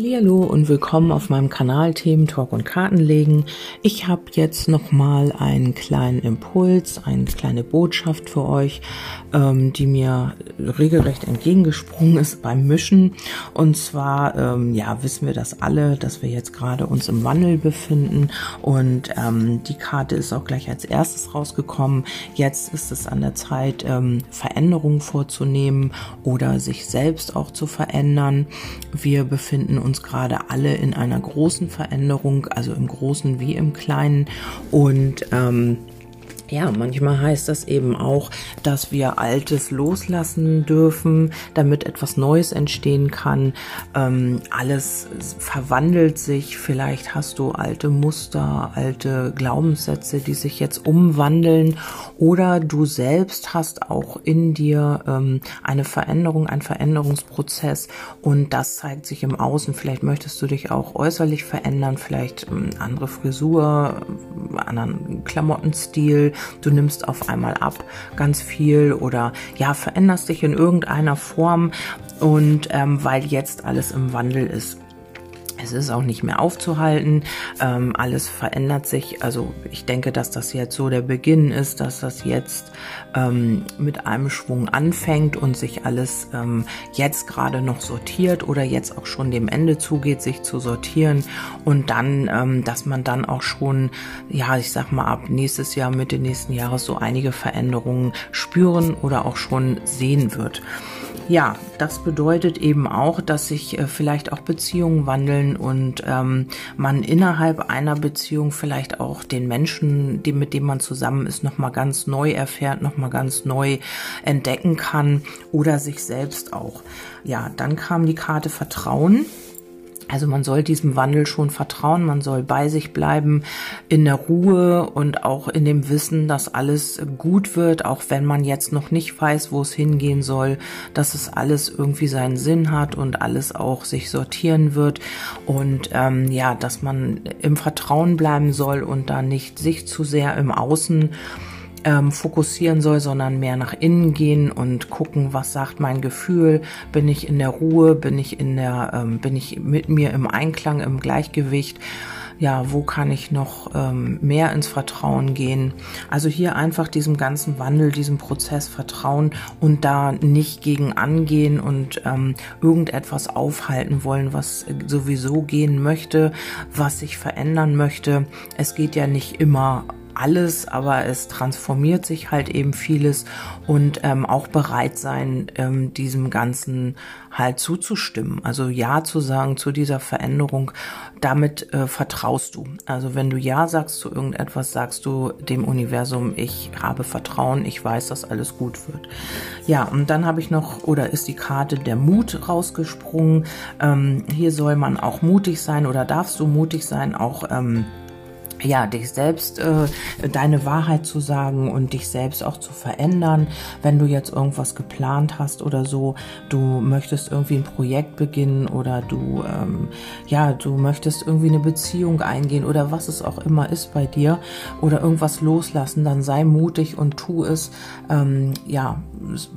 Hallo und willkommen auf meinem Kanal Themen Talk und Kartenlegen. Ich habe jetzt noch mal einen kleinen Impuls, eine kleine Botschaft für euch, ähm, die mir regelrecht entgegengesprungen ist beim Mischen. Und zwar, ähm, ja, wissen wir das alle, dass wir jetzt gerade uns im Wandel befinden und ähm, die Karte ist auch gleich als erstes rausgekommen. Jetzt ist es an der Zeit, ähm, Veränderungen vorzunehmen oder sich selbst auch zu verändern. Wir befinden befinden uns gerade alle in einer großen Veränderung, also im Großen wie im Kleinen. Und ähm, ja, manchmal heißt das eben auch, dass wir Altes loslassen dürfen, damit etwas Neues entstehen kann. Ähm, alles verwandelt sich. Vielleicht hast du alte Muster, alte Glaubenssätze, die sich jetzt umwandeln. Oder du selbst hast auch in dir ähm, eine Veränderung, einen Veränderungsprozess. Und das zeigt sich im Außen. Vielleicht möchtest du dich auch äußerlich verändern. Vielleicht ähm, andere Frisur, anderen Klamottenstil du nimmst auf einmal ab ganz viel oder ja, veränderst dich in irgendeiner Form und ähm, weil jetzt alles im Wandel ist. Es ist auch nicht mehr aufzuhalten. Ähm, alles verändert sich. Also ich denke, dass das jetzt so der Beginn ist, dass das jetzt ähm, mit einem Schwung anfängt und sich alles ähm, jetzt gerade noch sortiert oder jetzt auch schon dem Ende zugeht, sich zu sortieren und dann, ähm, dass man dann auch schon, ja, ich sag mal ab nächstes Jahr, Mitte nächsten Jahres so einige Veränderungen spüren oder auch schon sehen wird. Ja, das bedeutet eben auch, dass sich äh, vielleicht auch Beziehungen wandeln und ähm, man innerhalb einer Beziehung vielleicht auch den Menschen, die, mit dem man zusammen ist, nochmal ganz neu erfährt, nochmal ganz neu entdecken kann oder sich selbst auch. Ja, dann kam die Karte Vertrauen. Also man soll diesem Wandel schon vertrauen, man soll bei sich bleiben, in der Ruhe und auch in dem Wissen, dass alles gut wird, auch wenn man jetzt noch nicht weiß, wo es hingehen soll, dass es alles irgendwie seinen Sinn hat und alles auch sich sortieren wird. Und ähm, ja, dass man im Vertrauen bleiben soll und da nicht sich zu sehr im Außen ähm, fokussieren soll, sondern mehr nach innen gehen und gucken, was sagt mein Gefühl, bin ich in der Ruhe, bin ich in der, ähm, bin ich mit mir im Einklang, im Gleichgewicht ja, wo kann ich noch ähm, mehr ins Vertrauen gehen? Also hier einfach diesem ganzen Wandel, diesem Prozess vertrauen und da nicht gegen angehen und ähm, irgendetwas aufhalten wollen, was sowieso gehen möchte, was sich verändern möchte. Es geht ja nicht immer alles, aber es transformiert sich halt eben vieles und ähm, auch bereit sein, ähm, diesem Ganzen halt zuzustimmen. Also Ja zu sagen zu dieser Veränderung, damit äh, vertraust du. Also wenn du Ja sagst zu irgendetwas, sagst du dem Universum, ich habe Vertrauen, ich weiß, dass alles gut wird. Ja, und dann habe ich noch, oder ist die Karte der Mut rausgesprungen. Ähm, hier soll man auch mutig sein oder darfst du mutig sein, auch ähm, ja, dich selbst, äh, deine Wahrheit zu sagen und dich selbst auch zu verändern. Wenn du jetzt irgendwas geplant hast oder so, du möchtest irgendwie ein Projekt beginnen oder du, ähm, ja, du möchtest irgendwie eine Beziehung eingehen oder was es auch immer ist bei dir oder irgendwas loslassen, dann sei mutig und tu es. Ähm, ja,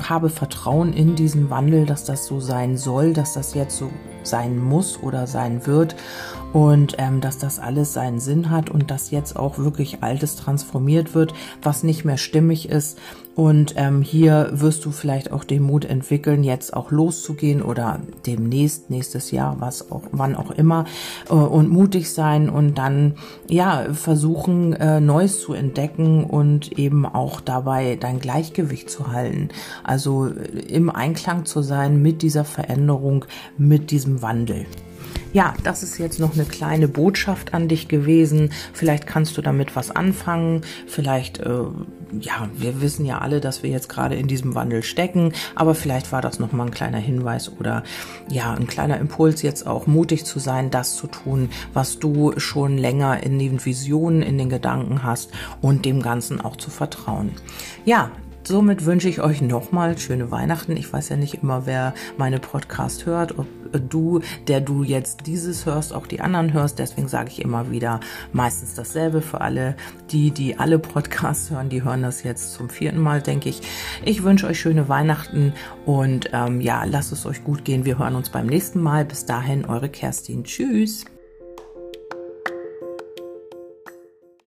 habe Vertrauen in diesen Wandel, dass das so sein soll, dass das jetzt so sein muss oder sein wird und ähm, dass das alles seinen Sinn hat und dass jetzt auch wirklich Altes transformiert wird, was nicht mehr stimmig ist. Und ähm, hier wirst du vielleicht auch den Mut entwickeln, jetzt auch loszugehen oder demnächst, nächstes Jahr, was auch, wann auch immer, äh, und mutig sein und dann ja versuchen, äh, Neues zu entdecken und eben auch dabei dein Gleichgewicht zu halten. Also im Einklang zu sein mit dieser Veränderung, mit diesem Wandel. Ja, das ist jetzt noch eine kleine Botschaft an dich gewesen. Vielleicht kannst du damit was anfangen. Vielleicht, äh, ja, wir wissen ja alle, dass wir jetzt gerade in diesem Wandel stecken, aber vielleicht war das noch mal ein kleiner Hinweis oder ja, ein kleiner Impuls jetzt auch mutig zu sein, das zu tun, was du schon länger in den Visionen, in den Gedanken hast und dem Ganzen auch zu vertrauen. Ja, somit wünsche ich euch nochmal schöne Weihnachten. Ich weiß ja nicht immer, wer meine Podcast hört, ob du, der du jetzt dieses hörst, auch die anderen hörst. Deswegen sage ich immer wieder meistens dasselbe für alle, die, die alle Podcasts hören. Die hören das jetzt zum vierten Mal, denke ich. Ich wünsche euch schöne Weihnachten und ähm, ja, lasst es euch gut gehen. Wir hören uns beim nächsten Mal. Bis dahin, eure Kerstin. Tschüss.